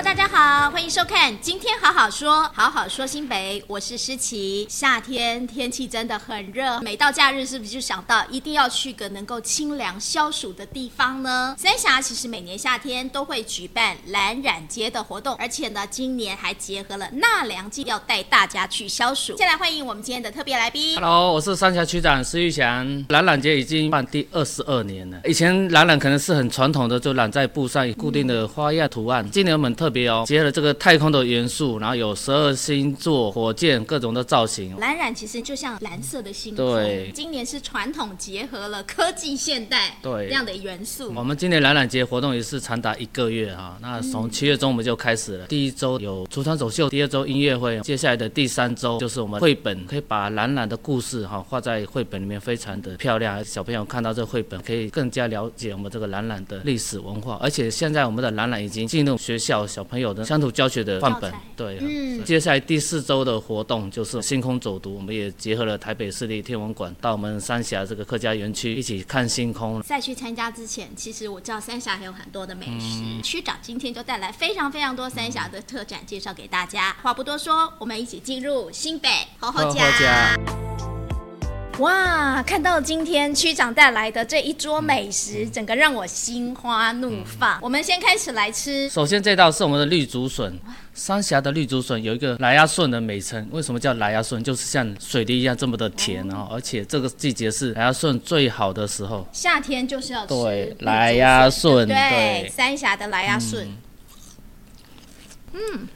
Hello，大家好，欢迎收看《今天好好说》，好好说新北，我是诗琪。夏天天气真的很热，每到假日是不是就想到一定要去个能够清凉消暑的地方呢？三峡其实每年夏天都会举办蓝染节的活动，而且呢，今年还结合了纳凉季，要带大家去消暑。先来欢迎我们今天的特别来宾。Hello，我是三峡区长施玉祥。蓝染节已经办第二十二年了，以前蓝染可能是很传统的，就染在布上，有固定的花样图案。今年我们特别哦，结合了这个太空的元素，然后有十二星座、火箭各种的造型。蓝染其实就像蓝色的星空。对，今年是传统结合了科技现代对这样的元素。我们今年蓝染节活动也是长达一个月哈，那从七月中我们就开始了，第一周有橱窗走秀，第二周音乐会，接下来的第三周就是我们绘本，可以把蓝染的故事哈画在绘本里面，非常的漂亮。小朋友看到这绘本，可以更加了解我们这个蓝染的历史文化。而且现在我们的蓝染已经进入学校小朋友的乡土教学的范本。对，嗯。接下来第四周的活动就是星空走读，我们也结合了台北市立天文馆，到我们三峡这个客家园区一起看星空。在去参加之前，其实我知道三峡还有很多的美食。嗯、区长今天就带来非常非常多三峡的特展介绍给大家。话不多说，我们一起进入新北厚厚呷。哇，看到今天区长带来的这一桌美食，整个让我心花怒放。我们先开始来吃。首先这道是我们的绿竹笋，三峡的绿竹笋有一个来鸭笋的美称。为什么叫来鸭笋？就是像水滴一样这么的甜哦，而且这个季节是来鸭笋最好的时候。夏天就是要吃对来鸭笋，对三峡的来鸭笋。嗯。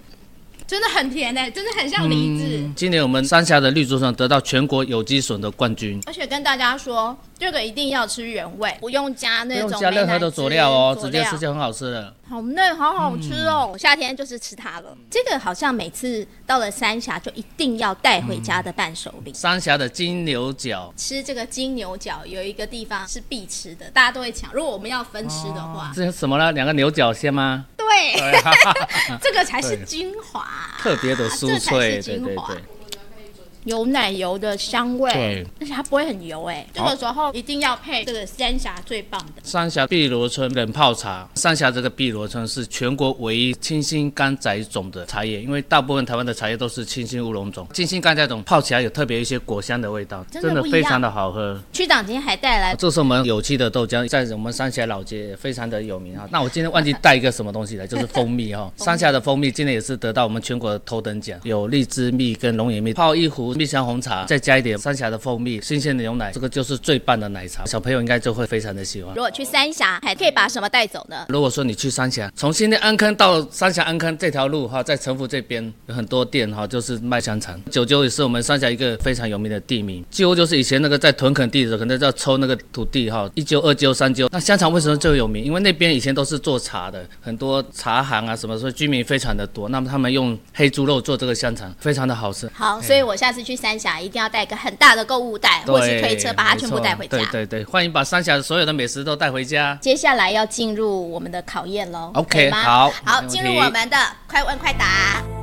真的很甜诶，真的很像梨子。嗯、今年我们三峡的绿竹笋得到全国有机笋的冠军。而且跟大家说，这个一定要吃原味，不用加那种。不用加任何的佐料哦，直接吃就很好吃了。好嫩，好好吃哦！嗯、夏天就是吃它了。这个好像每次到了三峡就一定要带回家的伴手礼。三峡的金牛角，吃这个金牛角有一个地方是必吃的，大家都会抢。如果我们要分吃的话，这是什么呢？两个牛角先吗？对，这个才是精华，特别的酥脆，对对对。有奶油的香味，对，而且它不会很油哎。这个时候一定要配这个三峡最棒的三峡碧螺春冷泡茶。三峡这个碧螺春是全国唯一清新甘仔种的茶叶，因为大部分台湾的茶叶都是清新乌龙种，清新甘仔种泡起来有特别一些果香的味道，真的，真的非常的好喝。区长今天还带来，这是我们有机的豆浆，在我们三峡老街非常的有名啊。那我今天忘记带一个什么东西来，就是蜂蜜哈。三峡的蜂蜜今天也是得到我们全国的头等奖，有荔枝蜜跟龙眼蜜，泡一壶。蜜香红茶，再加一点三峡的蜂蜜、新鲜的牛奶，这个就是最棒的奶茶，小朋友应该就会非常的喜欢。如果去三峡，还可以把什么带走呢？如果说你去三峡，从新店安坑到三峡安坑这条路哈，在城府这边有很多店哈，就是卖香肠。九九也是我们三峡一个非常有名的地名，几乎就是以前那个在屯垦地的时候，可能要抽那个土地哈，一九、二九、三九。那香肠为什么最有名？因为那边以前都是做茶的，很多茶行啊什么，所以居民非常的多。那么他们用黑猪肉做这个香肠，非常的好吃。好，所以我下次去三峡。一定要带个很大的购物袋，或是推车把它全部带回家。对对对，欢迎把三峡所有的美食都带回家。接下来要进入我们的考验喽，OK 吗？好，好，进入我们的快问快答。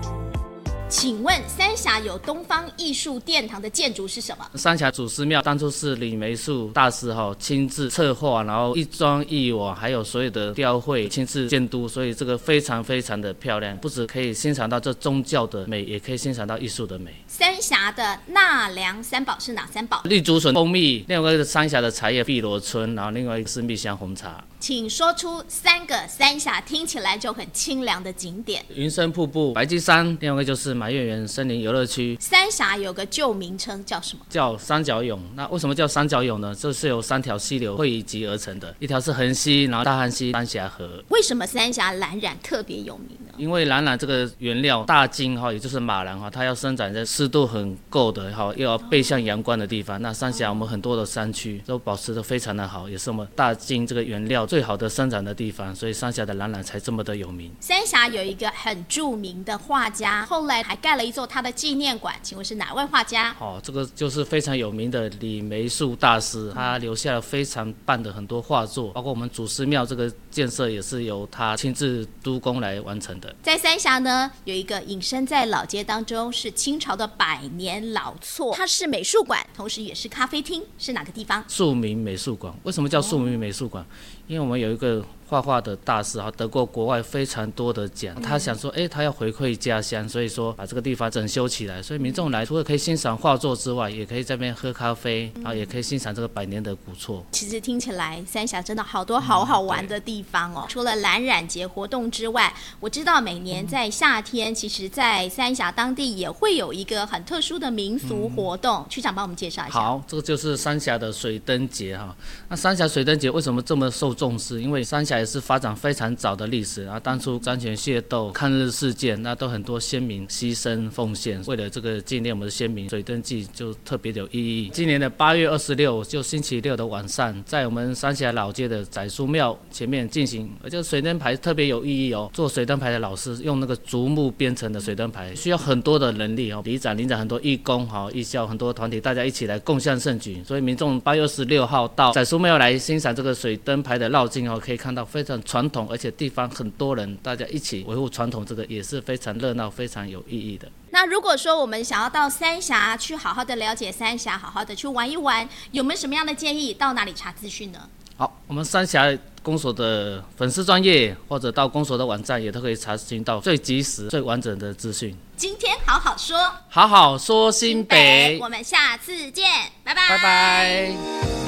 请问三峡有东方艺术殿堂的建筑是什么？三峡祖师庙当初是李梅树大师哈亲自策划，然后一砖一瓦，还有所有的雕绘亲自监督，所以这个非常非常的漂亮，不止可以欣赏到这宗教的美，也可以欣赏到艺术的美。三峡的纳凉三宝是哪三宝？绿竹笋、蜂蜜，另外一个是三峡的茶叶碧螺春，然后另外一个是蜜香红茶。请说出三个三峡听起来就很清凉的景点：云深瀑布、白鸡山，另外一个就是马月园森林游乐区。三峡有个旧名称叫什么？叫三角涌。那为什么叫三角涌呢？这是由三条溪流汇集而成的，一条是横溪，然后大汉溪、三峡河。为什么三峡蓝染特别有名呢？因为蓝染这个原料大金哈，也就是马兰哈，它要生长在湿度很够的哈，又要背向阳光的地方。那三峡我们很多的山区都保持的非常的好，也是我们大金这个原料最好的生长的地方，所以三峡的蓝染才这么的有名。三峡有一个很著名的画家，后来还盖了一座他的纪念馆，请问是哪位画家？哦，这个就是非常有名的李梅树大师，他留下了非常棒的很多画作，包括我们祖师庙这个建设也是由他亲自督工来完成的。在三峡呢，有一个隐身在老街当中，是清朝的百年老厝，它是美术馆，同时也是咖啡厅，是哪个地方？树民美术馆。为什么叫树民美术馆？哦我们有一个画画的大师哈，得过国外非常多的奖。他想说，哎，他要回馈家乡，所以说把这个地方整修起来。所以民众来除了可以欣赏画作之外，也可以在这边喝咖啡，然后也可以欣赏这个百年的古厝。其实听起来三峡真的好多好好玩的地方哦。除了蓝染节活动之外，我知道每年在夏天，其实，在三峡当地也会有一个很特殊的民俗活动。区长帮我们介绍一下。好，这个就是三峡的水灯节哈。那三峡水灯节为什么这么受重视？因为三峡也是发展非常早的历史啊。当初张权械斗、抗日事件，那都很多先民牺牲奉献。为了这个纪念我们的先民，水灯祭就特别有意义。今年的八月二十六，就星期六的晚上，在我们三峡老街的宰书庙前面进行。而且水灯牌特别有意义哦。做水灯牌的老师用那个竹木编成的水灯牌，需要很多的人力哦。里长、里长很多义工哈、义校很多团体，大家一起来共襄盛举。所以民众八月二十六号到宰书庙来欣赏这个水灯牌的绕境哦，可以看到非常传统，而且地方很多人，大家一起维护传统，这个也是非常热闹、非常有意义的。那如果说我们想要到三峡去好好的了解三峡，好好的去玩一玩，有没有什么样的建议？到哪里查资讯呢？好，我们三峡公所的粉丝专业，或者到公所的网站，也都可以查询到最及时、最完整的资讯。今天好好说，好好说新北，新北，我们下次见，拜拜，拜拜。